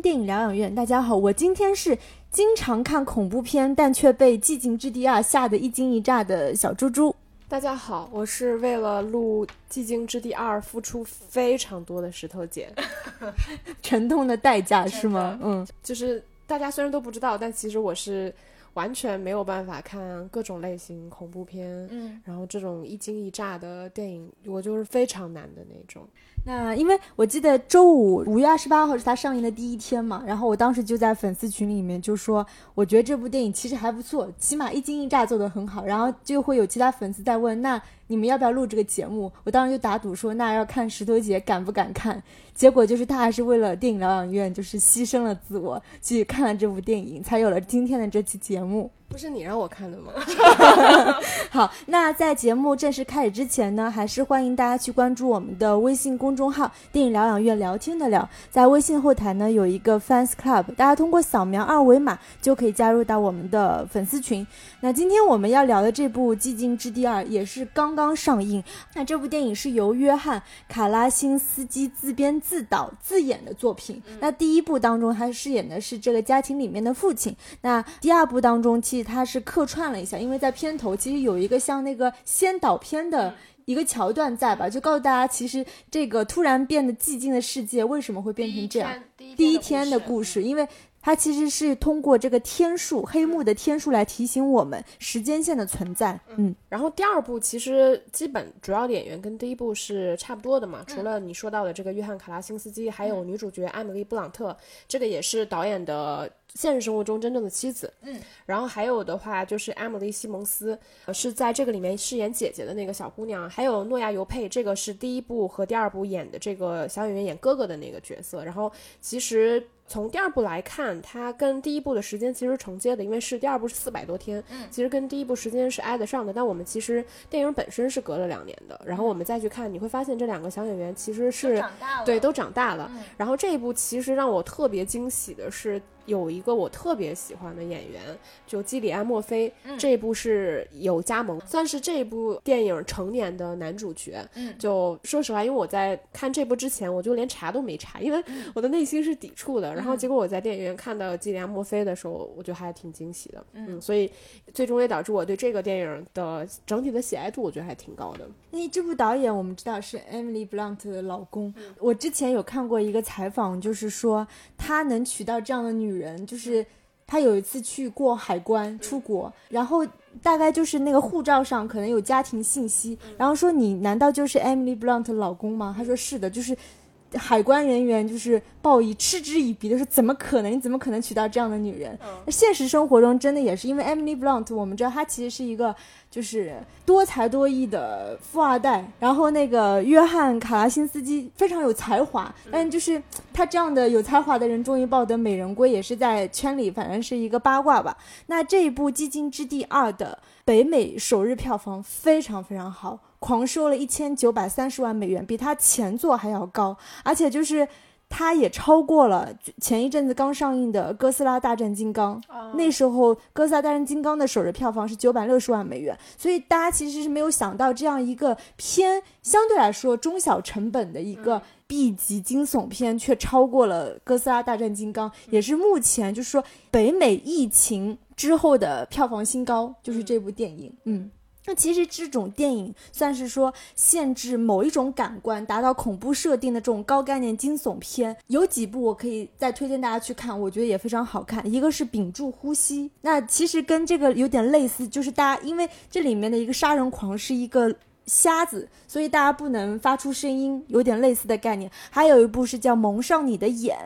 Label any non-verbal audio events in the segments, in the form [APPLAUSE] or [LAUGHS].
电影疗养院。大家好，我今天是经常看恐怖片，但却被《寂静之地二》吓得一惊一乍的小猪猪。大家好，我是为了录《寂静之地二》付出非常多的石头姐，[LAUGHS] 沉痛的代价是吗？嗯，就是大家虽然都不知道，但其实我是完全没有办法看各种类型恐怖片，嗯，然后这种一惊一乍的电影，我就是非常难的那种。那因为我记得周五五月二十八号是他上映的第一天嘛，然后我当时就在粉丝群里面就说，我觉得这部电影其实还不错，起码一惊一乍做得很好，然后就会有其他粉丝在问，那你们要不要录这个节目？我当时就打赌说，那要看石头姐敢不敢看。结果就是他还是为了电影疗养院，就是牺牲了自我去看了这部电影，才有了今天的这期节目。不是你让我看的吗？[LAUGHS] 好，那在节目正式开始之前呢，还是欢迎大家去关注我们的微信公众号“电影疗养院聊天的聊”。在微信后台呢有一个 Fans Club，大家通过扫描二维码就可以加入到我们的粉丝群。那今天我们要聊的这部《寂静之地二》也是刚刚上映。那这部电影是由约翰·卡拉辛斯基自编自导自演的作品。那第一部当中他饰演的是这个家庭里面的父亲，那第二部当中其实他是客串了一下，因为在片头其实有一个像那个先导片的。一个桥段在吧，就告诉大家，其实这个突然变得寂静的世界为什么会变成这样？第一天的故事，因为它其实是通过这个天数黑幕的天数来提醒我们时间线的存在。嗯，然后第二部其实基本主要的演员跟第一部是差不多的嘛，除了你说到的这个约翰·卡拉辛斯基，还有女主角艾米丽·布朗特，这个也是导演的现实生活中真正的妻子。嗯，然后还有的话就是艾米丽·西蒙斯，呃是在这个里面饰演姐姐的那个小姑娘，还有诺亚·尤佩，这个是第一部和第二部演的这个小演员演哥哥的那个角色。然后其实。从第二部来看，它跟第一部的时间其实承接的，因为是第二部是四百多天，嗯其实跟第一部时间是挨得上的。但我们其实电影本身是隔了两年的，然后我们再去看，你会发现这两个小演员其实是大对都长大了。嗯然后这一部其实让我特别惊喜的是，有一个我特别喜欢的演员，就基里安·墨菲，嗯这一部是有加盟，算是这一部电影成年的男主角。嗯就说实话，因为我在看这部之前，我就连查都没查，因为嗯我的内心是抵触的。然后结果我在电影院看到基里安·墨菲的时候，我觉得还挺惊喜的。嗯，所以最终也导致我对这个电影的整体的喜爱度，我觉得还挺高的。因为这部导演我们知道是 Emily Blunt 的老公，我之前有看过一个采访，就是说他能娶到这样的女人，就是他有一次去过海关出国，然后大概就是那个护照上可能有家庭信息，然后说你难道就是 Emily Blunt 老公吗？他说是的，就是。海关人员就是报以嗤之以鼻的说：“怎么可能？你怎么可能娶到这样的女人？”那现实生活中真的也是，因为 Emily Blunt，我们知道她其实是一个就是多才多艺的富二代。然后那个约翰·卡拉辛斯基非常有才华，但就是他这样的有才华的人，终于抱得美人归，也是在圈里反正是一个八卦吧。那这一部《寂静之地二》的北美首日票房非常非常好，狂收了一千九百三十万美元，比它前作还要高，而且就是。它也超过了前一阵子刚上映的《哥斯拉大战金刚》那时候《哥斯拉大战金刚》的首日票房是九百六十万美元，所以大家其实是没有想到这样一个偏相对来说中小成本的一个 B 级惊悚片，却超过了《哥斯拉大战金刚》，也是目前就是说北美疫情之后的票房新高，就是这部电影，嗯。那其实这种电影算是说限制某一种感官，达到恐怖设定的这种高概念惊悚片，有几部我可以再推荐大家去看，我觉得也非常好看。一个是《屏住呼吸》，那其实跟这个有点类似，就是大家因为这里面的一个杀人狂是一个。瞎子，所以大家不能发出声音，有点类似的概念。还有一部是叫《蒙上你的眼》，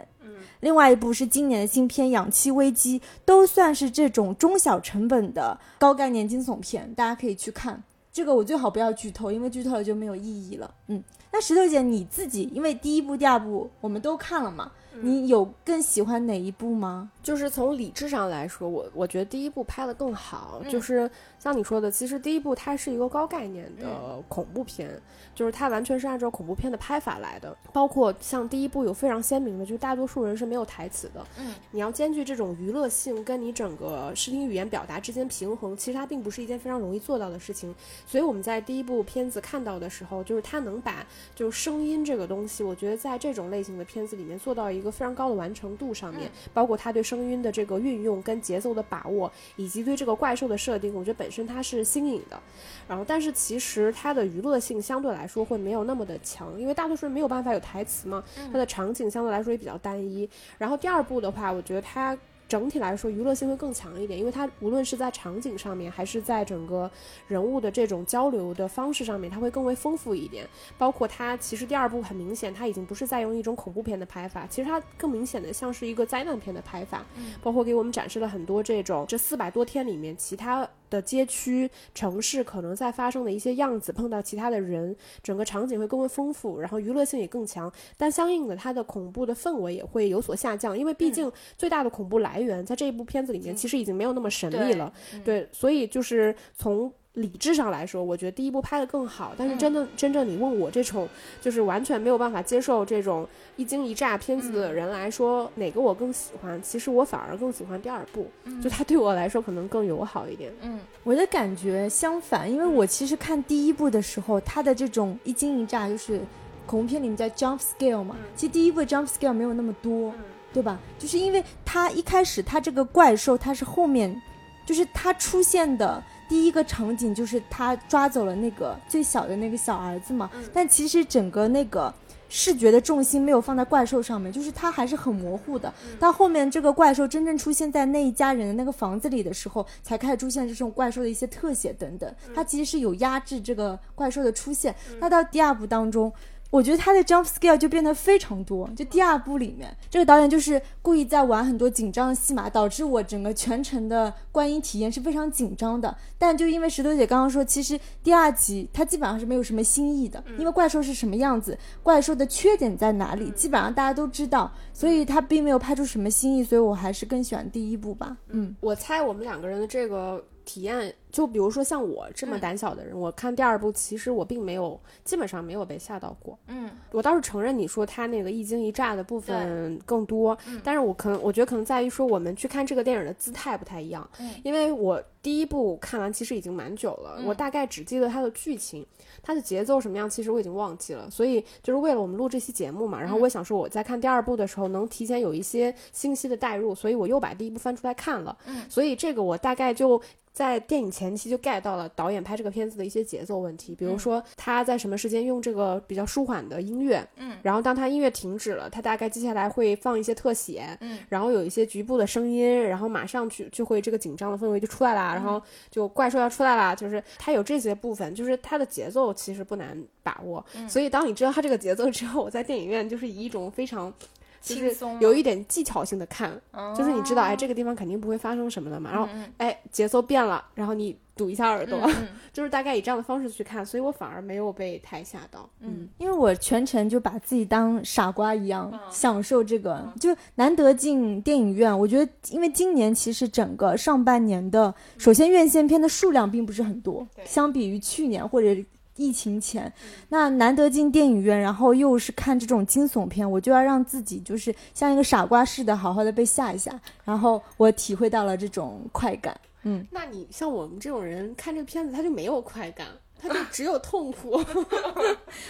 另外一部是今年的新片《氧气危机》，都算是这种中小成本的高概念惊悚片，大家可以去看。这个我最好不要剧透，因为剧透了就没有意义了。嗯，那石头姐你自己，因为第一部、第二部我们都看了嘛，你有更喜欢哪一部吗？就是从理智上来说，我我觉得第一部拍的更好。嗯就是像你说的，其实第一部它是一个高概念的嗯恐怖片，就是它完全是按照恐怖片的拍法来的。包括像第一部有非常鲜明的，就是大多数人是没有台词的。嗯，你要兼具这种娱乐性跟你整个视听语言表达之间平衡，其实它并不是一件非常容易做到的事情。所以我们在第一部片子看到的时候，就是它能把就是声音这个东西，我觉得在这种类型的片子里面做到一个非常高的完成度上面，包括他对声音的这个运用跟节奏的把握，以及对这个怪兽的设定，我觉得本身它是新颖的。然后，但是其实它的娱乐性相对来说会没有那么的强，因为大多数人没有办法有台词嘛，它的场景相对来说也比较单一。然后第二部的话，我觉得它。整体来说，娱乐性会更强一点，因为它无论是在场景上面，还是在整个人物的这种交流的方式上面，它会更为丰富一点。包括它其实第二部很明显，它已经不是在用一种恐怖片的拍法，其实它更明显的像是一个灾难片的拍法，包括给我们展示了很多这种这四百多天里面其他的街区、城市可能在发生的一些样子，碰到其他的人，整个场景会更为丰富，然后娱乐性也更强，但相应的它的恐怖的氛围也会有所下降，因为毕竟最大的恐怖来源在这一部片子里面其实已经没有那么神秘了，对，所以就是从。理智上来说，我觉得第一部拍的更好，但是真的、真正你问我这种就是完全没有办法接受这种一惊一乍片子的人来说，哪个我更喜欢？其实我反而更喜欢第二部，就它对我来说可能更友好一点。嗯我的感觉相反，因为我其实看第一部的时候，它的这种一惊一乍，就是恐怖片里面叫 jump scale 嘛。其实第一部 jump scale 没有那么多，对吧？就是因为它一开始它这个怪兽，它是后面，就是它出现的第一个场景就是他抓走了那个最小的那个小儿子嘛。但其实整个那个。视觉的重心没有放在怪兽上面，就是它还是很模糊的。到后面这个怪兽真正出现在那一家人的那个房子里的时候，才开始出现这种怪兽的一些特写等等。它其实是有压制这个怪兽的出现。那到第二部当中。我觉得他的 jump scale 就变得非常多，就第二部里面，这个导演就是故意在玩很多紧张的戏码，导致我整个全程的观影体验是非常紧张的。但就因为石头姐刚刚说，其实第二集它基本上是没有什么新意的，因为怪兽是什么样子，怪兽的缺点在哪里，基本上大家都知道，所以它并没有拍出什么新意，所以我还是更喜欢第一部吧。嗯，我猜我们两个人的这个体验，就比如说像我这么胆小的人，我看第二部，其实我并没有，基本上没有被吓到过。嗯。我倒是承认你说他那个一惊一乍的部分更多，但是我可能我觉得可能在于说我们去看这个电影的姿态不太一样，嗯。因为我第一部看完其实已经蛮久了，嗯我大概只记得它的剧情，它的节奏什么样，其实我已经忘记了，所以就是为了我们录这期节目嘛，然后我也想说我在看第二部的时候能提前有一些信息的带入，所以我又把第一部翻出来看了，嗯。所以这个我大概就。在电影前期就 get 到了导演拍这个片子的一些节奏问题，比如说他在什么时间用这个比较舒缓的音乐，嗯，然后当他音乐停止了，他大概接下来会放一些特写，嗯，然后有一些局部的声音，然后马上去就会这个紧张的氛围就出来啦，然后就怪兽要出来啦，就是他有这些部分，就是他的节奏其实不难把握，所以当你知道他这个节奏之后，我在电影院就是以一种非常。就是轻松有一点技巧性的看，就是你知道，哎，哦这个地方肯定不会发生什么的嘛。然后，嗯哎，节奏变了，然后你堵一下耳朵，[LAUGHS] 就是大概以这样的方式去看，所以我反而没有被太吓到。嗯，因为我全程就把自己当傻瓜一样、嗯享受这个，就难得进电影院。我觉得，因为今年其实整个上半年的，首先院线片的数量并不是很多，相比于去年或者疫情前，那难得进电影院，然后又是看这种惊悚片，我就要让自己就是像一个傻瓜似的，好好的被吓一吓，然后我体会到了这种快感。嗯，那你像我们这种人看这个片子，他就没有快感，他就只有痛苦。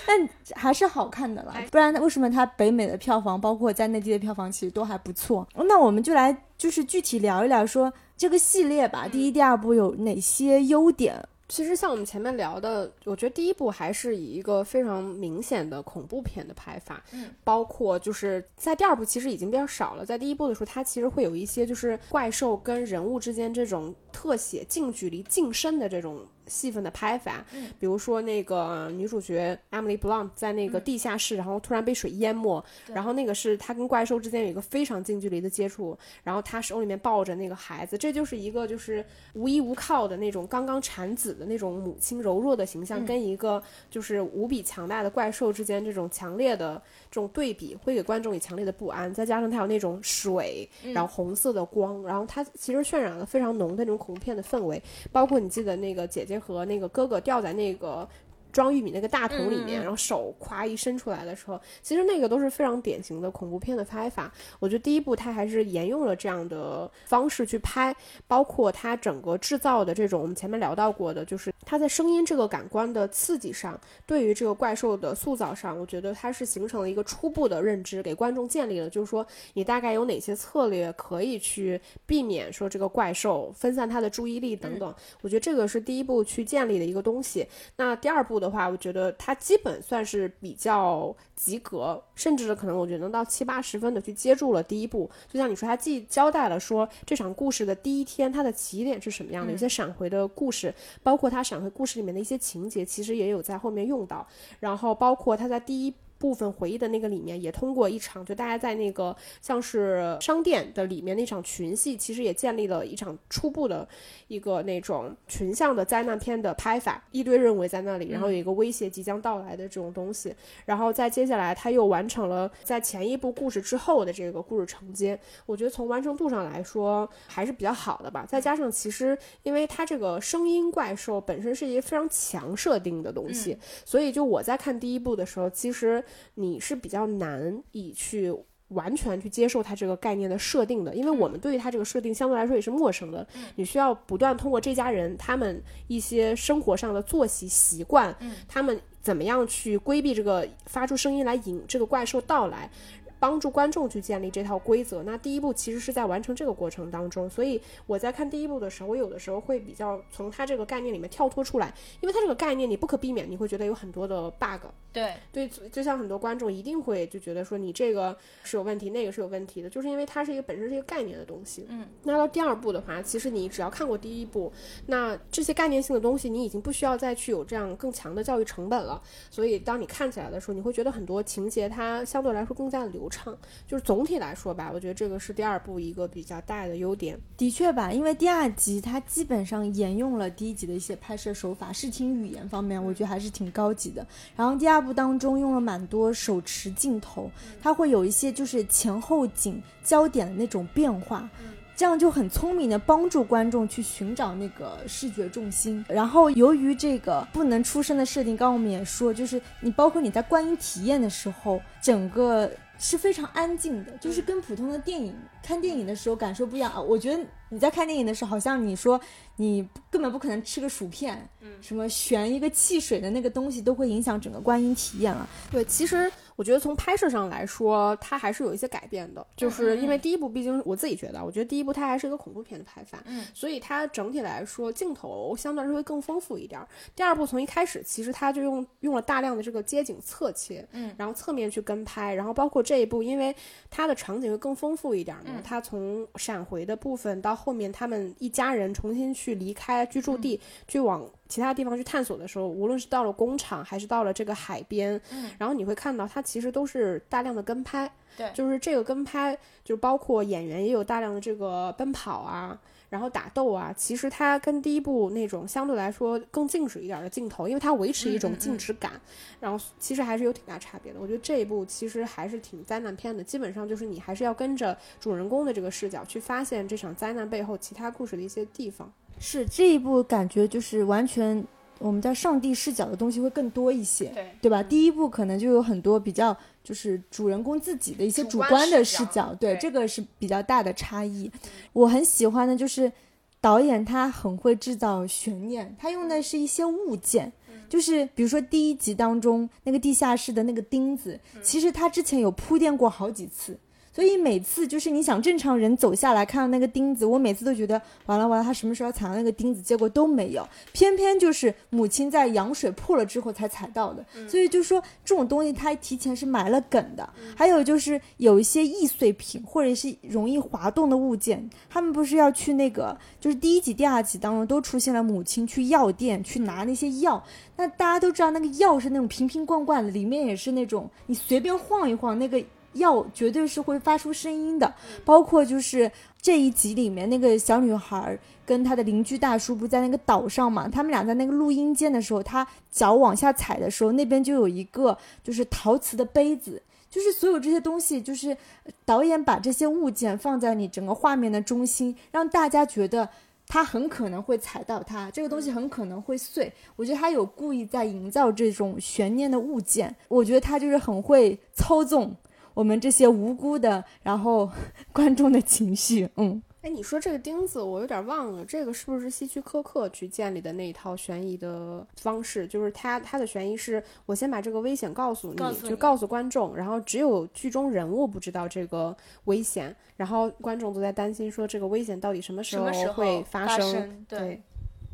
但还是好看的啦，不然为什么它北美的票房，包括在内地的票房，其实都还不错？那我们就来就是具体聊一聊说这个系列吧，第一、第二部有哪些优点？其实像我们前面聊的，我觉得第一部还是以一个非常明显的恐怖片的拍法，嗯，包括就是在第二部其实已经比较少了，在第一部的时候，它其实会有一些就是怪兽跟人物之间这种特写、近距离、近身的这种戏份的拍法，嗯。比如说那个女主角 Emily Blunt 在那个地下室，然后突然被水淹没，然后那个是她跟怪兽之间有一个非常近距离的接触，然后她手里面抱着那个孩子，这就是一个就是无依无靠的那种刚刚产子的那种母亲柔弱的形象，嗯。跟一个就是无比强大的怪兽之间这种强烈的这种对比，会给观众以强烈的不安，再加上它有那种水，嗯。然后红色的光，然后它其实渲染了非常浓的那种恐怖片的氛围，包括你记得那个姐姐和那个哥哥掉在那个。装玉米那个大桶里面，然后手咵一伸出来的时候，其实那个都是非常典型的恐怖片的拍法。我觉得第一部它还是沿用了这样的方式去拍，包括它整个制造的这种我们前面聊到过的，就是它在声音这个感官的刺激上，对于这个怪兽的塑造上，我觉得它是形成了一个初步的认知，给观众建立了，就是说你大概有哪些策略可以去避免说这个怪兽分散它的注意力等等。我觉得这个是第一步去建立的一个东西。那第二步的话，我觉得它基本算是比较及格，甚至可能我觉得能到七八十分的去接住了第一步。就像你说，它既交代了说这场故事的第一天它的起点是什么样的，有些闪回的故事，包括它闪回故事里面的一些情节，其实也有在后面用到。然后包括它在第一。部分回忆的那个里面，也通过一场就大家在那个像是商店的里面那场群戏，其实也建立了一场初步的一个那种群像的灾难片的拍法，一堆人围在那里，然后有一个威胁即将到来的这种东西，然后再接下来他又完成了在前一部故事之后的这个故事承接，我觉得从完成度上来说还是比较好的吧。再加上其实因为它这个声音怪兽本身是一个非常强设定的东西，所以就我在看第一部的时候，其实你是比较难以去。完全去接受它这个概念的设定的，因为我们对于它这个设定相对来说也是陌生的。你需要不断通过这家人他们一些生活上的作息习惯，他们怎么样去规避这个发出声音来引这个怪兽到来。帮助观众去建立这套规则。那第一步其实是在完成这个过程当中，所以我在看第一部的时候，我有的时候会比较从它这个概念里面跳脱出来，因为它这个概念你不可避免，你会觉得有很多的 bug。对，对，就像很多观众一定会就觉得说你这个是有问题，那个是有问题的，就是因为它是一个本身是一个概念的东西。嗯，那到第二部的话，其实你只要看过第一部，那这些概念性的东西你已经不需要再去有这样更强的教育成本了。所以当你看起来的时候，你会觉得很多情节它相对来说更加的流畅。就是总体来说吧，我觉得这个是第二部一个比较大的优点。的确吧，因为第二集它基本上沿用了第一集的一些拍摄手法，视听语言方面我觉得还是挺高级的。然后第二部当中用了蛮多手持镜头，它会有一些就是前后景焦点的那种变化。这样就很聪明的帮助观众去寻找那个视觉重心。然后由于这个不能出声的设定，刚刚我们也说，就是你包括你在观影体验的时候，整个是非常安静的，就是跟普通的电影看电影的时候感受不一样啊。我觉得你在看电影的时候，好像你说你根本不可能吃个薯片，嗯，什么悬一个汽水的那个东西都会影响整个观影体验了。对，其实我觉得从拍摄上来说，它还是有一些改变的，就是因为第一部毕竟我自己觉得，我觉得第一部它还是一个恐怖片的拍法，嗯，所以它整体来说镜头相对来说会更丰富一点儿。第二部从一开始其实它就用用了大量的这个街景侧切，嗯，然后侧面去跟拍，然后包括这一部，因为它的场景会更丰富一点儿嘛，嗯它从闪回的部分到后面他们一家人重新去离开居住地，去往其他地方去探索的时候，无论是到了工厂还是到了这个海边，嗯，然后你会看到它其实都是大量的跟拍，对就是这个跟拍，就包括演员也有大量的这个奔跑啊。然后打斗啊，其实它跟第一部那种相对来说更静止一点的镜头，因为它维持一种静止感，然后其实还是有挺大差别的。我觉得这一部其实还是挺灾难片的，基本上就是你还是要跟着主人公的这个视角去发现这场灾难背后其他故事的一些地方。是这一部感觉就是完全我们叫上帝视角的东西会更多一些，对对吧？第一部可能就有很多比较就是主人公自己的一些主观的视角视角，对，对这个是比较大的差异。我很喜欢的就是导演他很会制造悬念，他用的是一些物件。就是比如说第一集当中那个地下室的那个钉子，其实他之前有铺垫过好几次，所以每次就是你想正常人走下来看到那个钉子，我每次都觉得完了完了，他什么时候踩到那个钉子？结果都没有，偏偏就是母亲在羊水破了之后才踩到的。所以就说这种东西它提前是埋了梗的。还有就是有一些易碎品或者是容易滑动的物件，他们不是要去那个，就是第一集、第二集当中都出现了母亲去药店去拿那些药。那大家都知道那个药是那种瓶瓶罐罐的，里面也是那种你随便晃一晃那个。药绝对是会发出声音的，包括就是这一集里面那个小女孩跟她的邻居大叔不在那个岛上嘛，他们俩在那个录音间的时候，她脚往下踩的时候，那边就有一个就是陶瓷的杯子，就是所有这些东西，就是导演把这些物件放在你整个画面的中心，让大家觉得他很可能会踩到它，这个东西很可能会碎。我觉得他有故意在营造这种悬念的物件，我觉得他就是很会操纵。我们这些无辜的，然后 [LAUGHS] 观众的情绪，嗯，哎，你说这个钉子，我有点忘了，这个是不是希区柯克去建立的那一套悬疑的方式？就是他他的悬疑是，我先把这个危险告诉你，就告诉观众，然后只有剧中人物不知道这个危险，然后观众都在担心说这个危险到底什么时候会发生？对。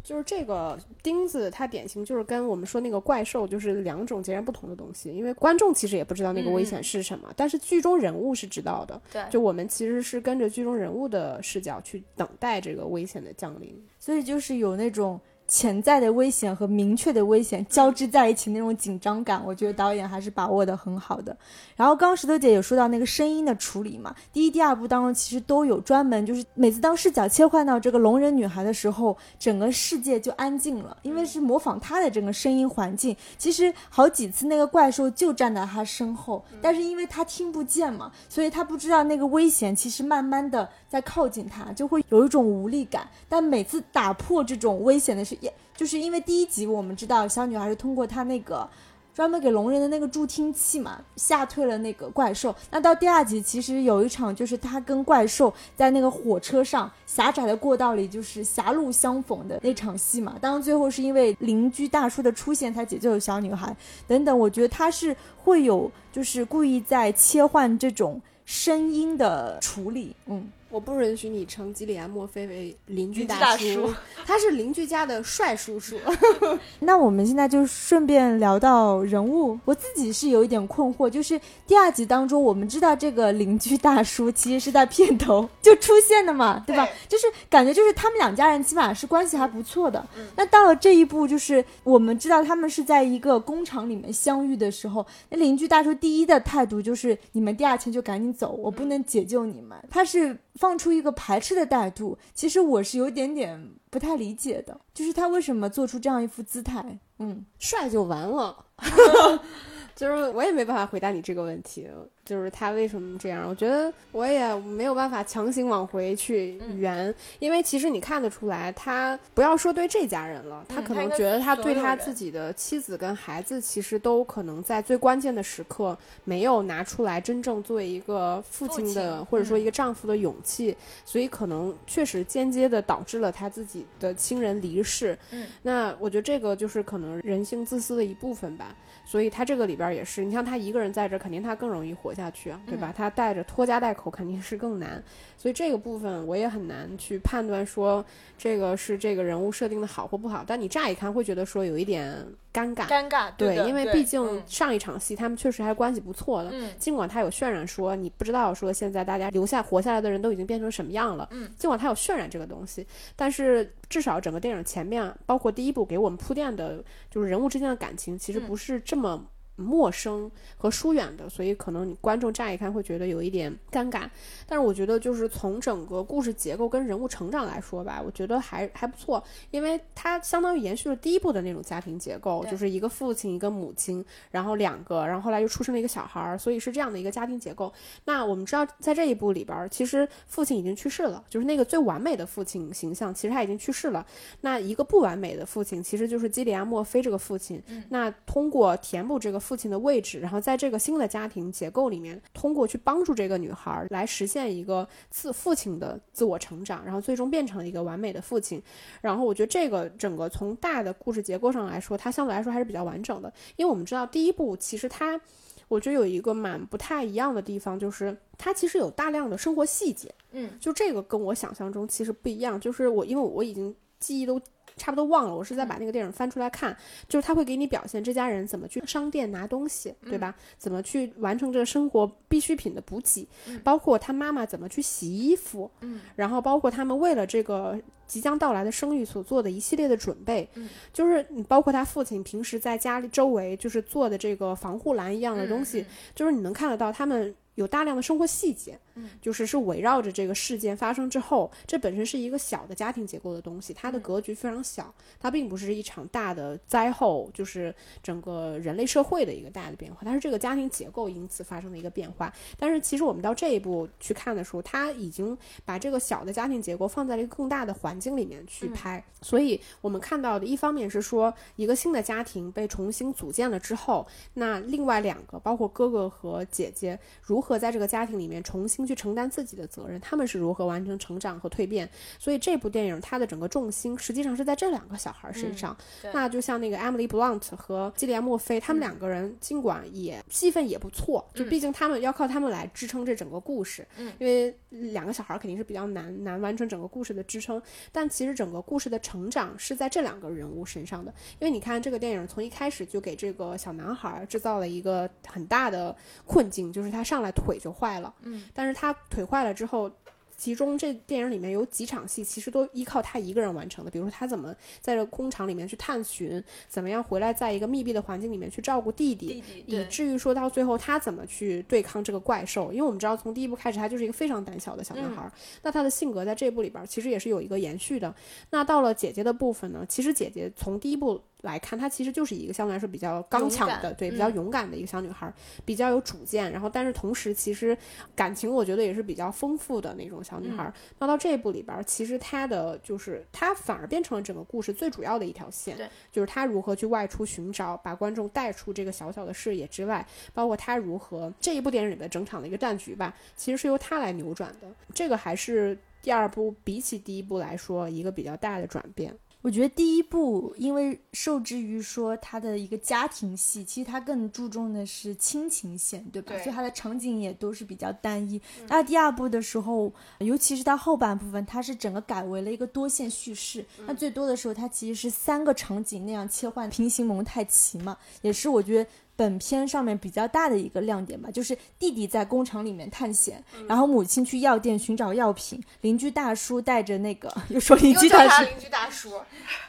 就是这个钉子，它典型就是跟我们说那个怪兽，就是两种截然不同的东西。因为观众其实也不知道那个危险是什么，但是剧中人物是知道的。对，就我们其实是跟着剧中人物的视角去等待这个危险的降临，所以就是有那种。潜在的危险和明确的危险交织在一起，那种紧张感，我觉得导演还是把握的很好的。然后刚刚石头姐有说到那个声音的处理嘛，第一、第二部当中其实都有专门，就是每次当视角切换到这个聋人女孩的时候，整个世界就安静了，因为是模仿她的整个声音环境。其实好几次那个怪兽就站在她身后，但是因为她听不见嘛，所以她不知道那个危险其实慢慢的在靠近她，就会有一种无力感。但每次打破这种危险的是。也就是因为第一集我们知道小女孩是通过她那个专门给聋人的那个助听器嘛吓退了那个怪兽。那到第二集其实有一场就是她跟怪兽在那个火车上狭窄的过道里就是狭路相逢的那场戏嘛。当然最后是因为邻居大叔的出现才解救了小女孩等等。我觉得他是会有就是故意在切换这种声音的处理，嗯。我不允许你称基里安·墨菲为邻居大叔，他是邻居家的帅叔叔。[LAUGHS] 那我们现在就顺便聊到人物，我自己是有一点困惑，就是第二集当中，我们知道这个邻居大叔其实是在片头就出现的嘛，对吧？就是感觉就是他们两家人起码是关系还不错的。那到了这一步，就是我们知道他们是在一个工厂里面相遇的时候，那邻居大叔第一的态度就是你们第二天就赶紧走，我不能解救你们。他是。放出一个排斥的态度，其实我是有点点不太理解的，就是他为什么做出这样一副姿态？嗯，帅就完了，[LAUGHS] 就是我也没办法回答你这个问题。就是他为什么这样？我觉得我也没有办法强行往回去圆，因为其实你看得出来，他不要说对这家人了，他可能觉得他对他自己的妻子跟孩子，其实都可能在最关键的时刻没有拿出来真正作为一个父亲的或者说一个丈夫的勇气，所以可能确实间接的导致了他自己的亲人离世。嗯，那我觉得这个就是可能人性自私的一部分吧。所以他这个里边也是，你像他一个人在这，肯定他更容易活下去啊，对吧？他带着拖家带口肯定是更难，所以这个部分我也很难去判断说这个是这个人物设定的好或不好。但你乍一看会觉得说有一点尴尬，尴尬，对，因为毕竟上一场戏他们确实还关系不错的，尽管他有渲染说你不知道说现在大家留下活下来的人都已经变成什么样了，嗯，尽管他有渲染这个东西，但是至少整个电影前面包括第一部给我们铺垫的就是人物之间的感情，其实不是这这么陌生和疏远的，所以可能你观众乍一看会觉得有一点尴尬。但是我觉得，就是从整个故事结构跟人物成长来说吧，我觉得还还不错，因为它相当于延续了第一部的那种家庭结构，就是一个父亲一个母亲，然后两个，然后后来又出生了一个小孩儿，所以是这样的一个家庭结构。那我们知道，在这一部里边，其实父亲已经去世了，就是那个最完美的父亲形象，其实他已经去世了。那一个不完美的父亲，其实就是基里安·墨菲这个父亲。那通过填补这个。父亲的位置，然后在这个新的家庭结构里面，通过去帮助这个女孩来实现一个自父亲的自我成长，然后最终变成了一个完美的父亲。然后我觉得这个整个从大的故事结构上来说，它相对来说还是比较完整的，因为我们知道第一部其实它。我觉得有一个蛮不太一样的地方，就是它其实有大量的生活细节，嗯，就这个跟我想象中其实不一样。就是我因为我已经记忆都差不多忘了，我是在把那个电影翻出来看，就是他会给你表现这家人怎么去商店拿东西，对吧？怎么去完成这个生活必需品的补给，包括他妈妈怎么去洗衣服，嗯，然后包括他们为了这个。即将到来的生育所做的一系列的准备，嗯就是你包括他父亲平时在家里周围就是做的这个防护栏一样的东西，就是你能看得到他们有大量的生活细节，嗯。就是是围绕着这个事件发生之后，这本身是一个小的家庭结构的东西，它的格局非常小，它并不是一场大的灾后，就是整个人类社会的一个大的变化，它是这个家庭结构因此发生的一个变化。但是其实我们到这一步去看的时候，它已经把这个小的家庭结构放在了一个更大的环境里面去拍，所以我们看到的一方面是说一个新的家庭被重新组建了之后，那另外两个包括哥哥和姐姐如何在这个家庭里面重新去承担自己的责任，他们是如何完成成长和蜕变。所以这部电影它的整个重心实际上是在这两个小孩身上。对那就像那个 Emily Blunt 和基里安墨菲，他们两个人尽管也戏份也不错，就毕竟他们要靠他们来支撑这整个故事。嗯因为两个小孩肯定是比较难难完成整个故事的支撑。但其实整个故事的成长是在这两个人物身上的，因为你看这个电影从一开始就给这个小男孩制造了一个很大的困境，就是他上来腿就坏了，嗯，但是他腿坏了之后。其中这电影里面有几场戏，其实都依靠他一个人完成的。比如说他怎么在这个工厂里面去探寻，怎么样回来在一个密闭的环境里面去照顾弟弟，弟弟以至于说到最后他怎么去对抗这个怪兽。因为我们知道从第一部开始他就是一个非常胆小的小男孩，那他的性格在这部里边其实也是有一个延续的。那到了姐姐的部分呢，其实姐姐从第一部来看，她其实就是一个相对来说比较刚强的，对，比较嗯勇敢的一个小女孩，比较有主见。然后，但是同时其实感情我觉得也是比较丰富的那种小女孩。那到这一部里边，其实她的就是她反而变成了整个故事最主要的一条线对，就是她如何去外出寻找，把观众带出这个小小的视野之外，包括她如何这一部电影里的整场的一个战局吧，其实是由她来扭转的。这个还是第二部比起第一部来说一个比较大的转变。我觉得第一部因为受制于说它的一个家庭戏，其实它更注重的是亲情线，对吧？对所以它的场景也都是比较单一。那、第二部的时候，尤其是它后半部分，它是整个改为了一个多线叙事。那最多的时候，它其实是三个场景那样切换，平行蒙太奇嘛，也是我觉得。本片上面比较大的一个亮点吧，就是弟弟在工厂里面探险，然后母亲去药店寻找药品，邻居大叔带着那个又说邻居大叔，邻居大叔，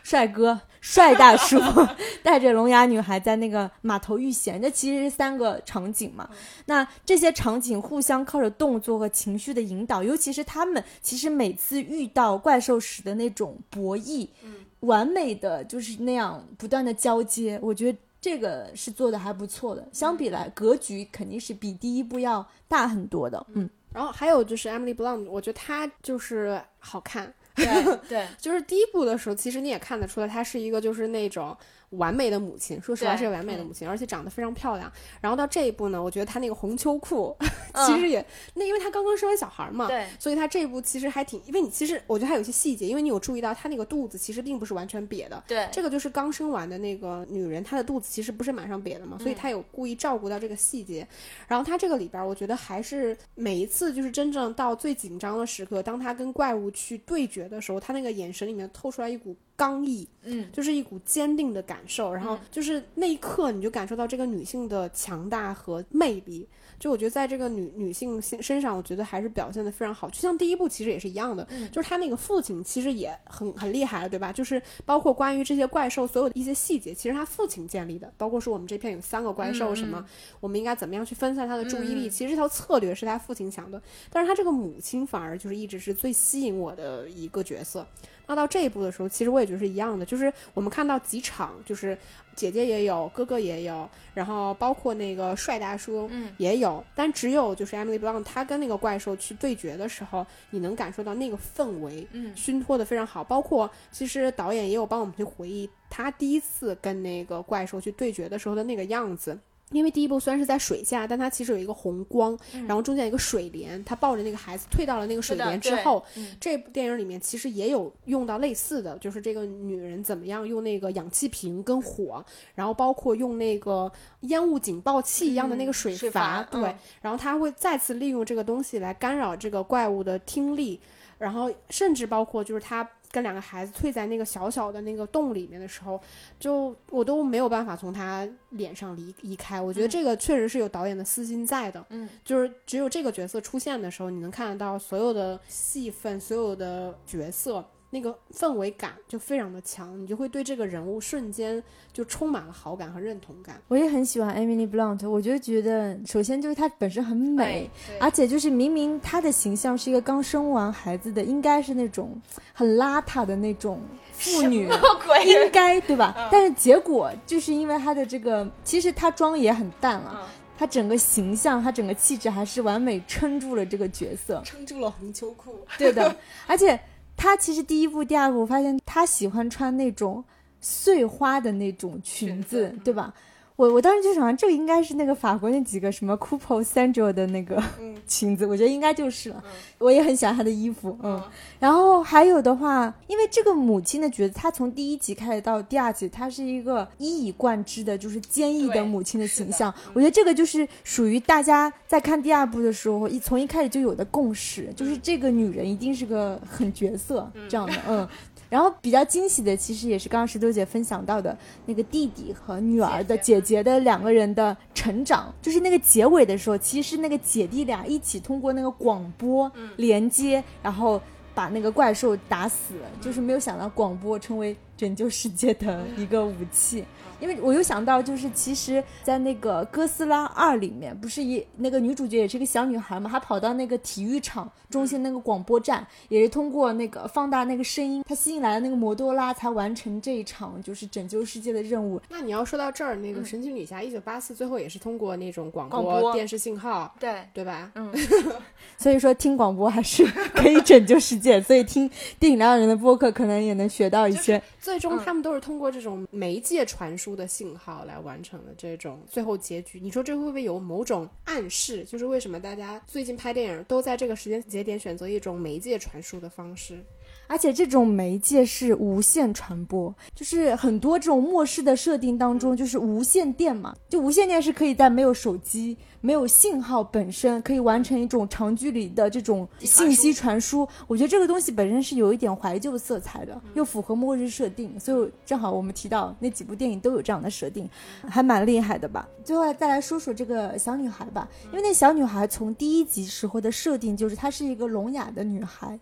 帅哥、帅大叔 [LAUGHS] 带着聋哑女孩在那个码头遇险，这其实是三个场景嘛。那这些场景互相靠着动作和情绪的引导，尤其是他们其实每次遇到怪兽时的那种博弈，完美的就是那样不断的交接，我觉得。这个是做的还不错的，相比来格局肯定是比第一部要大很多的。嗯，然后还有就是 Emily Blunt，我觉得她就是好看。对对，[LAUGHS] 就是第一部的时候，其实你也看得出来，她是一个就是那种完美的母亲。说实话，是个完美的母亲，而且长得非常漂亮。然后到这一步呢，我觉得她那个红秋裤，[LAUGHS] 嗯其实也那因为她刚刚生完小孩嘛，对所以她这一步其实还挺，因为你其实我觉得还有一些细节，因为你有注意到她那个肚子其实并不是完全瘪的。对这个就是刚生完的那个女人，她的肚子其实不是马上瘪的嘛，嗯所以她有故意照顾到这个细节。然后她这个里边，我觉得还是每一次就是真正到最紧张的时刻，当她跟怪物去对决的时候，她那个眼神里面透出来一股刚毅，嗯，就是一股坚定的感受。然后就是那一刻，你就感受到这个女性的强大和魅力。就我觉得在这个女女性身身上，我觉得还是表现的非常好。就像第一部其实也是一样的，嗯就是他那个父亲其实也很很厉害了，对吧？就是包括关于这些怪兽所有的一些细节，其实他父亲建立的，包括说我们这片有三个怪兽，嗯什么我们应该怎么样去分散他的注意力，嗯其实这条策略是他父亲想的，但是他这个母亲反而就是一直是最吸引我的一个角色。那到这一步的时候，其实我也觉得是一样的，就是我们看到几场，就是姐姐也有，哥哥也有，然后包括那个帅大叔，嗯，也有，但只有就是 Emily Blunt 她跟那个怪兽去对决的时候，你能感受到那个氛围，嗯熏托的非常好。包括其实导演也有帮我们去回忆他第一次跟那个怪兽去对决的时候的那个样子。因为第一部虽然是在水下，但它其实有一个红光，嗯。然后中间有一个水帘，他抱着那个孩子退到了那个水帘之后，嗯。这部电影里面其实也有用到类似的，就是这个女人怎么样用那个氧气瓶跟火，然后包括用那个烟雾警报器一样的那个水水阀，阀对，嗯。然后他会再次利用这个东西来干扰这个怪物的听力，然后甚至包括就是他跟两个孩子退在那个小小的那个洞里面的时候，就我都没有办法从他脸上离离开。我觉得嗯这个确实是有导演的私心在的，嗯，就是只有这个角色出现的时候，你能看得到所有的戏份、所有的角色。那个氛围感就非常的强，你就会对这个人物瞬间就充满了好感和认同感。我也很喜欢 Emily Blunt，我就觉得首先就是她本身很美，对而且就是明明她的形象是一个刚生完孩子的，应该是那种很邋遢的那种妇女，应该对吧？但是结果就是因为她的这个，其实她妆也很淡了。她整个形象，她整个气质还是完美撑住了这个角色，撑住了红秋裤。对的。[LAUGHS] 而且她其实第一部、第二部，我发现他喜欢穿那种碎花的那种裙子，对吧？我我当时就想，这个应该是那个法国那几个什么 Couple Sandro 的那个 [LAUGHS] 裙子，我觉得应该就是了。我也很喜欢她的衣服，嗯。然后还有的话，因为这个母亲的角色，她从第一集开始到第二集，她是一个一以贯之的，就是坚毅的母亲的形象。我觉得这个就是属于大家在看第二部的时候，一从一开始就有的共识，就是这个女人一定是个狠角色这样的，嗯。然后比较惊喜的，其实也是刚刚石头姐分享到的那个弟弟和女儿的姐姐的两个人的成长，就是那个结尾的时候，其实是那个姐弟俩一起通过那个广播连接，然后把那个怪兽打死，就是没有想到广播成为拯救世界的一个武器。因为我又想到，就是其实，在那个《哥斯拉二》里面，不是也那个女主角也是个小女孩嘛，她跑到那个体育场中心那个广播站，也是通过那个放大那个声音，她吸引来了那个摩多拉，才完成这一场就是拯救世界的任务。那你要说到这儿，那个《神奇女侠一九八四》最后也是通过那种广广播电视信号，对，对吧？嗯 [LAUGHS] 所以说听广播还是可以拯救世界，所以听电影疗养人的播客可能也能学到一些。最终他们都是通过这种媒介传输的信号来完成的这种最后结局。你说这会不会有某种暗示？就是为什么大家最近拍电影都在这个时间节点选择一种媒介传输的方式？而且这种媒介是无线传播，就是很多这种末世的设定当中，就是无线电嘛，就无线电是可以在没有手机、没有信号本身，可以完成一种长距离的这种信息传输。我觉得这个东西本身是有一点怀旧色彩的，又符合末日设定，所以正好我们提到那几部电影都有这样的设定，还蛮厉害的吧。最后再来说说这个小女孩吧，因为那小女孩从第一集时候的设定就是她是一个聋哑的女孩，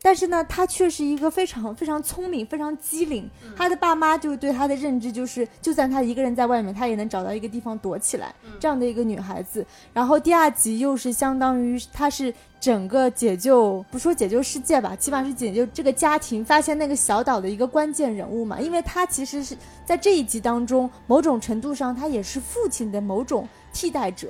但是呢，她却是一个非常非常聪明、非常机灵。她的爸妈就对她的认知就是，就算她一个人在外面，她也能找到一个地方躲起来，这样的一个女孩子。然后第二集又是相当于她是整个解救，不说解救世界吧，起码是解救这个家庭，发现那个小岛的一个关键人物嘛。因为她其实是在这一集当中，某种程度上，她也是父亲的某种替代者。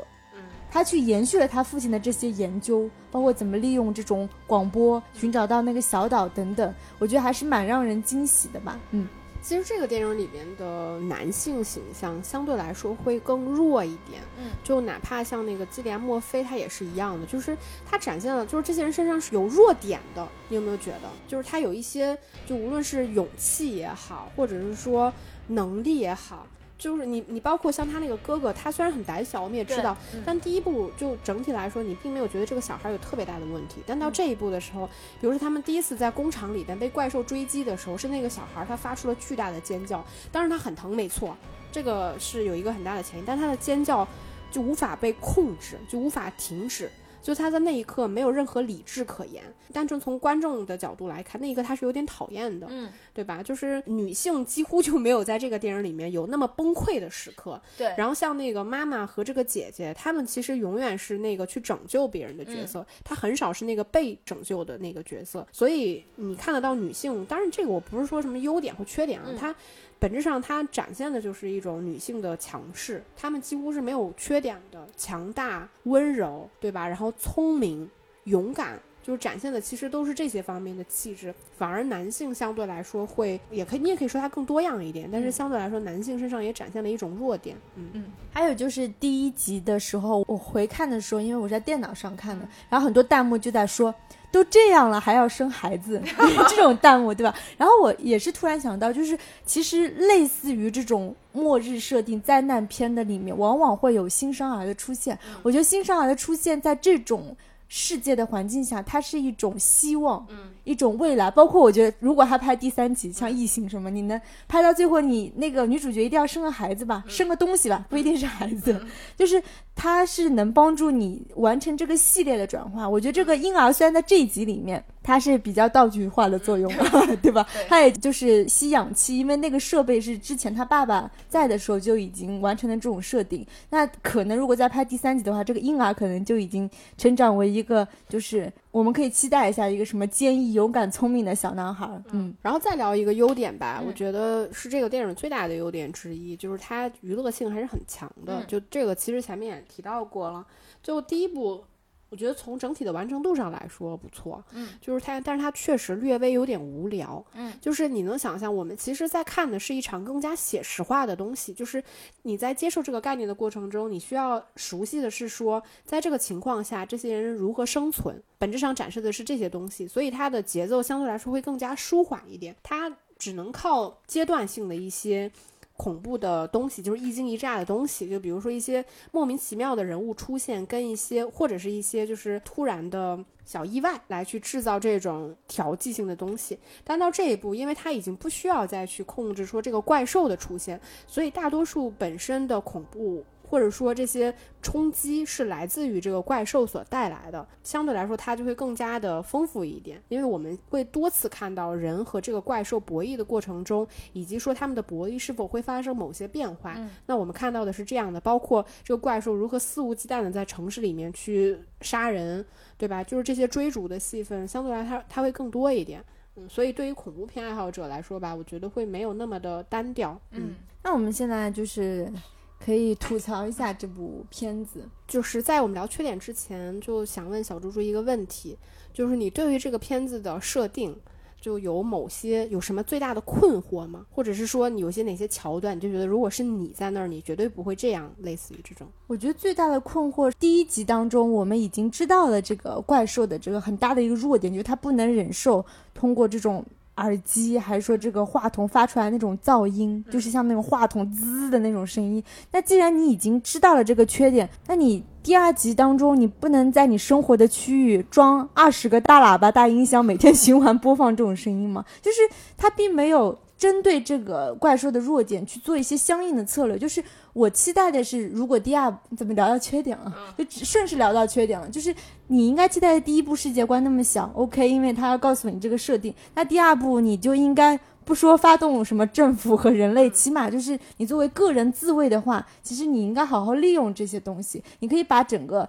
他去延续了他父亲的这些研究，包括怎么利用这种广播寻找到那个小岛等等，我觉得还是蛮让人惊喜的吧。嗯，其实这个电影里面的男性形象相对来说会更弱一点，嗯，就哪怕像那个基里安·墨菲，他也是一样的，就是他展现了，就是这些人身上是有弱点的，你有没有觉得？就是他有一些，就无论是勇气也好，或者是说能力也好。就是你，你包括像他那个哥哥，他虽然很胆小，我们也知道，嗯但第一部就整体来说，你并没有觉得这个小孩有特别大的问题。但到这一步的时候，比如说他们第一次在工厂里边被怪兽追击的时候，是那个小孩他发出了巨大的尖叫，当然他很疼，没错，这个是有一个很大的前因，但他的尖叫就无法被控制，就无法停止。就他在那一刻没有任何理智可言，单纯从观众的角度来看，那一刻他是有点讨厌的，嗯，对吧？就是女性几乎就没有在这个电影里面有那么崩溃的时刻，对然后像那个妈妈和这个姐姐，她们其实永远是那个去拯救别人的角色，她很少是那个被拯救的那个角色。所以你看得到女性，当然这个我不是说什么优点或缺点啊，嗯它本质上它展现的就是一种女性的强势，她们几乎是没有缺点的，强大、温柔，对吧？然后聪明、勇敢。就是展现的其实都是这些方面的气质，反而男性相对来说会，也可以你也可以说他更多样一点，但是相对来说男性身上也展现了一种弱点。嗯嗯，还有就是第一集的时候，我回看的时候，因为我在电脑上看的，然后很多弹幕就在说。都这样了还要生孩子，[LAUGHS] 这种弹幕对吧？然后我也是突然想到，就是其实类似于这种末日设定灾难片的里面，往往会有新生儿的出现。我觉得新生儿的出现在这种。世界的环境下，它是一种希望，嗯，一种未来。包括我觉得，如果他拍第三集，像异形什么，你能拍到最后，你那个女主角一定要生个孩子吧，生个东西吧，不一定是孩子，就是它是能帮助你完成这个系列的转化。我觉得这个婴儿虽然在这一集里面。它是比较道具化的作用，[LAUGHS] 对吧？它也就是吸氧气，因为那个设备是之前他爸爸在的时候就已经完成了这种设定。那可能如果再拍第三集的话，这个婴儿可能就已经成长为一个，就是我们可以期待一下一个什么坚毅、勇敢、聪明的小男孩。嗯，然后再聊一个优点吧，我觉得是这个电影最大的优点之一，就是它娱乐性还是很强的。就这个其实前面也提到过了，就第一部。我觉得从整体的完成度上来说不错，嗯，就是它，但是它确实略微有点无聊，嗯，就是你能想象，我们其实在看的是一场更加写实化的东西，就是你在接受这个概念的过程中，你需要熟悉的是说，在这个情况下，这些人如何生存，本质上展示的是这些东西，所以它的节奏相对来说会更加舒缓一点，它只能靠阶段性的一些。恐怖的东西就是一惊一乍的东西，就比如说一些莫名其妙的人物出现，跟一些或者是一些就是突然的小意外来去制造这种调剂性的东西。但到这一步，因为它已经不需要再去控制说这个怪兽的出现，所以大多数本身的恐怖。或者说这些冲击是来自于这个怪兽所带来的，相对来说它就会更加的丰富一点，因为我们会多次看到人和这个怪兽博弈的过程中，以及说他们的博弈是否会发生某些变化。那我们看到的是这样的，包括这个怪兽如何肆无忌惮的在城市里面去杀人，对吧？就是这些追逐的戏份，相对来它它会更多一点。嗯，所以对于恐怖片爱好者来说吧，我觉得会没有那么的单调。嗯，那我们现在就是。可以吐槽一下这部片子，就是在我们聊缺点之前，就想问小猪猪一个问题，就是你对于这个片子的设定，就有某些有什么最大的困惑吗？或者是说有些哪些桥段，你就觉得如果是你在那儿，你绝对不会这样，类似于这种？我觉得最大的困惑，第一集当中我们已经知道了这个怪兽的这个很大的一个弱点，就是它不能忍受通过这种。耳机还是说这个话筒发出来那种噪音，就是像那种话筒滋的那种声音。那既然你已经知道了这个缺点，那你第二集当中你不能在你生活的区域装二十个大喇叭、大音箱，每天循环播放这种声音吗？[LAUGHS] 就是它并没有。针对这个怪兽的弱点去做一些相应的策略，就是我期待的是，如果第二怎么聊到缺点了，就顺势聊到缺点了，就是你应该期待的第一部世界观那么小，OK，因为他要告诉你这个设定，那第二部你就应该不说发动什么政府和人类，起码就是你作为个人自卫的话，其实你应该好好利用这些东西，你可以把整个。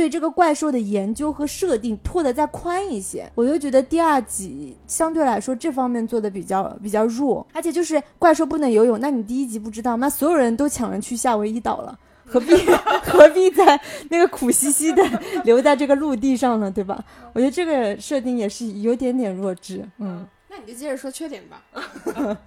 对这个怪兽的研究和设定拓得再宽一些，我就觉得第二集相对来说这方面做的比较比较弱，而且就是怪兽不能游泳，那你第一集不知道吗？所有人都抢着去夏威夷岛了，何必 [LAUGHS] 何必在那个苦兮兮的 [LAUGHS] 留在这个陆地上呢？对吧？我觉得这个设定也是有点点弱智。嗯，那你就接着说缺点吧。[LAUGHS]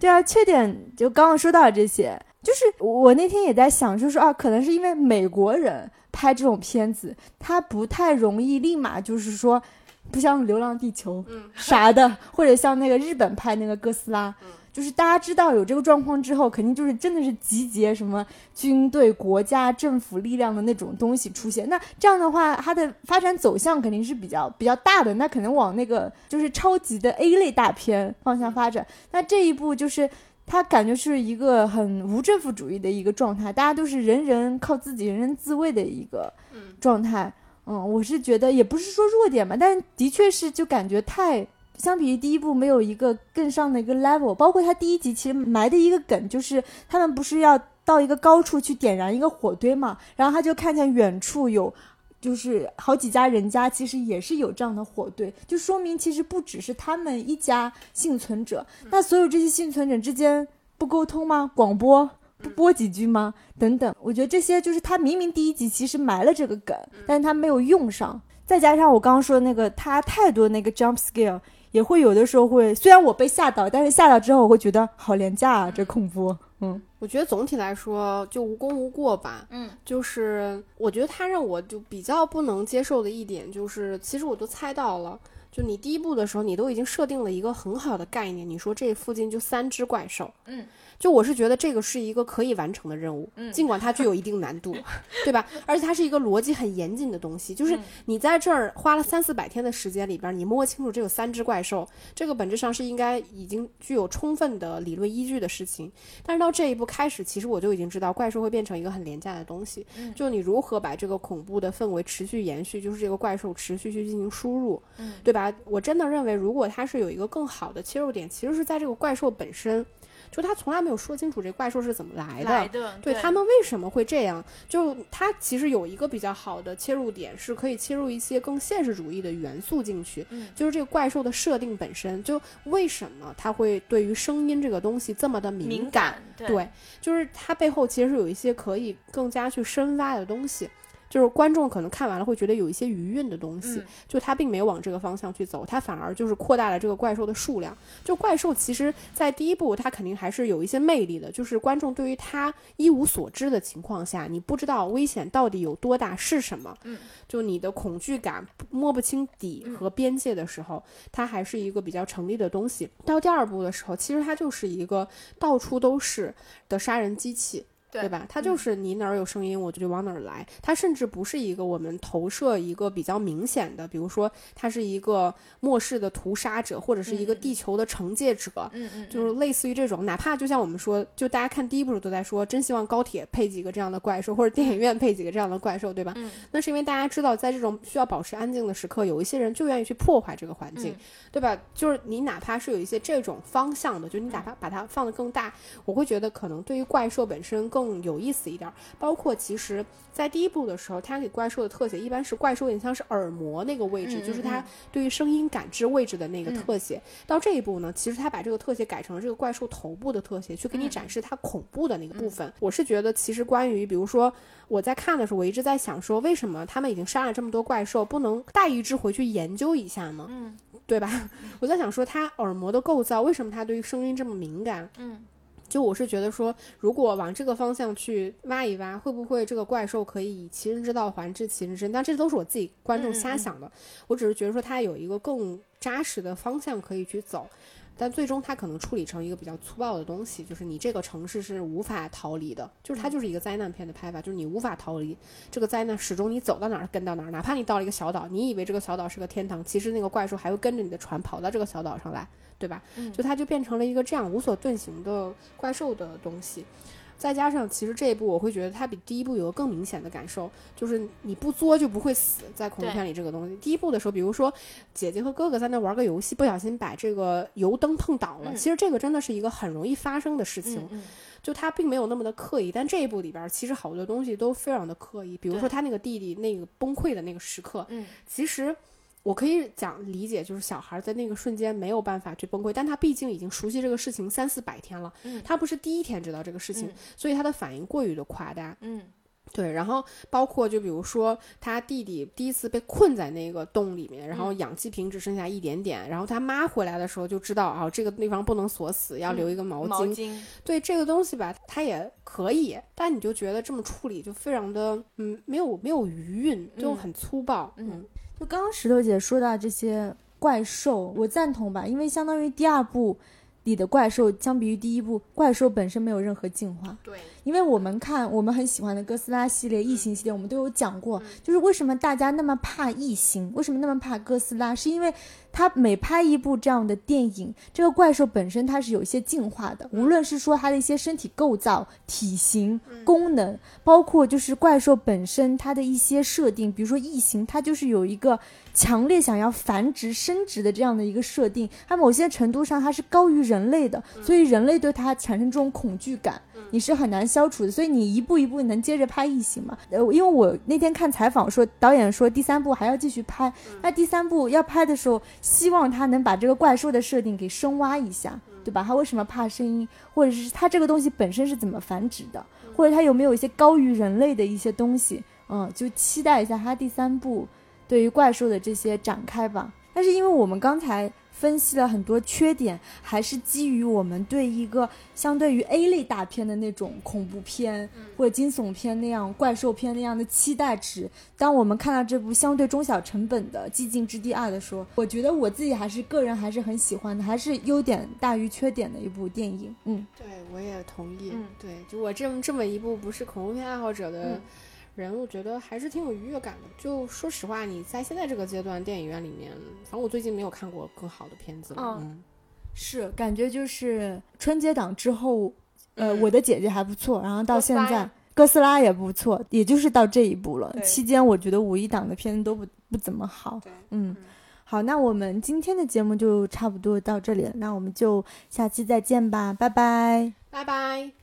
对啊，缺点就刚刚说到这些，就是我那天也在想，就是啊，可能是因为美国人。拍这种片子，它不太容易立马就是说，不像《流浪地球》[LAUGHS] 啥的，或者像那个日本拍那个哥斯拉，就是大家知道有这个状况之后，肯定就是真的是集结什么军队、国家、政府力量的那种东西出现。那这样的话，它的发展走向肯定是比较比较大的，那可能往那个就是超级的 A 类大片方向发展。那这一步就是。他感觉是一个很无政府主义的一个状态，大家都是人人靠自己，人人自卫的一个状态。嗯，我是觉得也不是说弱点吧，但的确是就感觉太相比于第一部没有一个更上的一个 level。包括他第一集其实埋的一个梗，就是他们不是要到一个高处去点燃一个火堆嘛，然后他就看见远处有。就是好几家人家其实也是有这样的火堆，就说明其实不只是他们一家幸存者，那所有这些幸存者之间不沟通吗？广播不播几句吗？等等，我觉得这些就是他明明第一集其实埋了这个梗，但是他没有用上。再加上我刚刚说的那个，他太多那个 jump scare，也会有的时候会，虽然我被吓到，但是吓到之后我会觉得好廉价啊，这恐怖。嗯，我觉得总体来说就无功无过吧。嗯，就是我觉得他让我就比较不能接受的一点就是，其实我都猜到了。就你第一步的时候，你都已经设定了一个很好的概念，你说这附近就三只怪兽。嗯。就我是觉得这个是一个可以完成的任务，尽管它具有一定难度，[LAUGHS] 对吧？而且它是一个逻辑很严谨的东西，就是你在这儿花了三四百天的时间里边，你摸清楚这有三只怪兽，这个本质上是应该已经具有充分的理论依据的事情。但是到这一步开始，其实我就已经知道怪兽会变成一个很廉价的东西。就你如何把这个恐怖的氛围持续延续，就是这个怪兽持续去进行输入，对吧？我真的认为，如果它是有一个更好的切入点，其实是在这个怪兽本身。就他从来没有说清楚这怪兽是怎么来的，对他们为什么会这样？就他其实有一个比较好的切入点，是可以切入一些更现实主义的元素进去。嗯，就是这个怪兽的设定本身就为什么他会对于声音这个东西这么的敏感？对，就是它背后其实有一些可以更加去深挖的东西。就是观众可能看完了会觉得有一些余韵的东西，就他并没有往这个方向去走，他反而就是扩大了这个怪兽的数量。就怪兽其实，在第一部它肯定还是有一些魅力的，就是观众对于它一无所知的情况下，你不知道危险到底有多大是什么，嗯，就你的恐惧感摸不清底和边界的时候，它还是一个比较成立的东西。到第二部的时候，其实它就是一个到处都是的杀人机器。对吧？它就是你哪儿有声音，我就往哪儿来。它甚至不是一个我们投射一个比较明显的，比如说它是一个末世的屠杀者，或者是一个地球的惩戒者。嗯嗯，就是类似于这种，哪怕就像我们说，就大家看第一部都在说，真希望高铁配几个这样的怪兽，或者电影院配几个这样的怪兽，对吧？嗯，那是因为大家知道，在这种需要保持安静的时刻，有一些人就愿意去破坏这个环境，对吧？就是你哪怕是有一些这种方向的，就你哪怕把它放得更大，我会觉得可能对于怪兽本身更。更有意思一点，包括其实，在第一部的时候，他给怪兽的特写一般是怪兽有点像是耳膜那个位置，就是它对于声音感知位置的那个特写。到这一步呢，其实他把这个特写改成了这个怪兽头部的特写，去给你展示它恐怖的那个部分。我是觉得，其实关于比如说我在看的时候，我一直在想说，为什么他们已经杀了这么多怪兽，不能带一只回去研究一下呢？嗯，对吧？[LAUGHS] 我在想说，它耳膜的构造为什么它对于声音这么敏感？嗯。就我是觉得说，如果往这个方向去挖一挖，会不会这个怪兽可以以其人之道还治其人之身？但这都是我自己观众瞎想的。我只是觉得说，它有一个更扎实的方向可以去走，但最终它可能处理成一个比较粗暴的东西，就是你这个城市是无法逃离的，就是它就是一个灾难片的拍法，就是你无法逃离这个灾难，始终你走到哪儿跟到哪儿，哪怕你到了一个小岛，你以为这个小岛是个天堂，其实那个怪兽还会跟着你的船跑到这个小岛上来。对吧？就它就变成了一个这样无所遁形的怪兽的东西，再加上其实这一部我会觉得它比第一部有个更明显的感受，就是你不作就不会死。在恐怖片里这个东西，第一部的时候，比如说姐姐和哥哥在那玩个游戏，不小心把这个油灯碰倒了，其实这个真的是一个很容易发生的事情，就它并没有那么的刻意。但这一部里边其实好多东西都非常的刻意，比如说他那个弟弟那个崩溃的那个时刻，嗯其实。我可以讲理解，就是小孩在那个瞬间没有办法去崩溃，但他毕竟已经熟悉这个事情三四百天了，他不是第一天知道这个事情，所以他的反应过于的夸大。嗯，对。然后包括就比如说他弟弟第一次被困在那个洞里面，然后氧气瓶只剩下一点点，然后他妈回来的时候就知道啊，这个地方不能锁死，要留一个毛巾。对这个东西吧，他也可以，但你就觉得这么处理就非常的嗯，没有没有余韵，就很粗暴。嗯。就刚刚石头姐说到这些怪兽，我赞同吧，因为相当于第二部里的怪兽，相比于第一部，怪兽本身没有任何进化。对，因为我们看我们很喜欢的哥斯拉系列、异形系列，我们都有讲过，就是为什么大家那么怕异形，为什么那么怕哥斯拉，是因为。它每拍一部这样的电影，这个怪兽本身它是有一些进化的，无论是说它的一些身体构造、体型、功能，包括就是怪兽本身它的一些设定，比如说异形，它就是有一个强烈想要繁殖、生殖的这样的一个设定，它某些程度上它是高于人类的，所以人类对它产生这种恐惧感。你是很难消除的，所以你一步一步能接着拍异形嘛？呃，因为我那天看采访说，导演说第三部还要继续拍，那第三部要拍的时候，希望他能把这个怪兽的设定给深挖一下，对吧？他为什么怕声音，或者是他这个东西本身是怎么繁殖的，或者他有没有一些高于人类的一些东西？嗯，就期待一下他第三部。对于怪兽的这些展开吧。但是因为我们刚才分析了很多缺点，还是基于我们对一个相对于 A 类大片的那种恐怖片、或者惊悚片那样怪兽片那样的期待值。当我们看到这部相对中小成本的《寂静之地二》的时候，我觉得我自己还是个人还是很喜欢的，还是优点大于缺点的一部电影。嗯，对我也同意。嗯对，就我这么这么一部不是恐怖片爱好者的嗯人，我觉得还是挺有愉悦感的。就说实话，你在现在这个阶段，电影院里面，反正我最近没有看过更好的片子了。嗯嗯，是感觉就是春节档之后，呃，嗯我的姐姐还不错，然后到现在哥斯拉也不错，也就是到这一步了。期间我觉得五一档的片子都不不怎么好。对，嗯，好，那我们今天的节目就差不多到这里了，那我们就下期再见吧，拜拜。拜拜。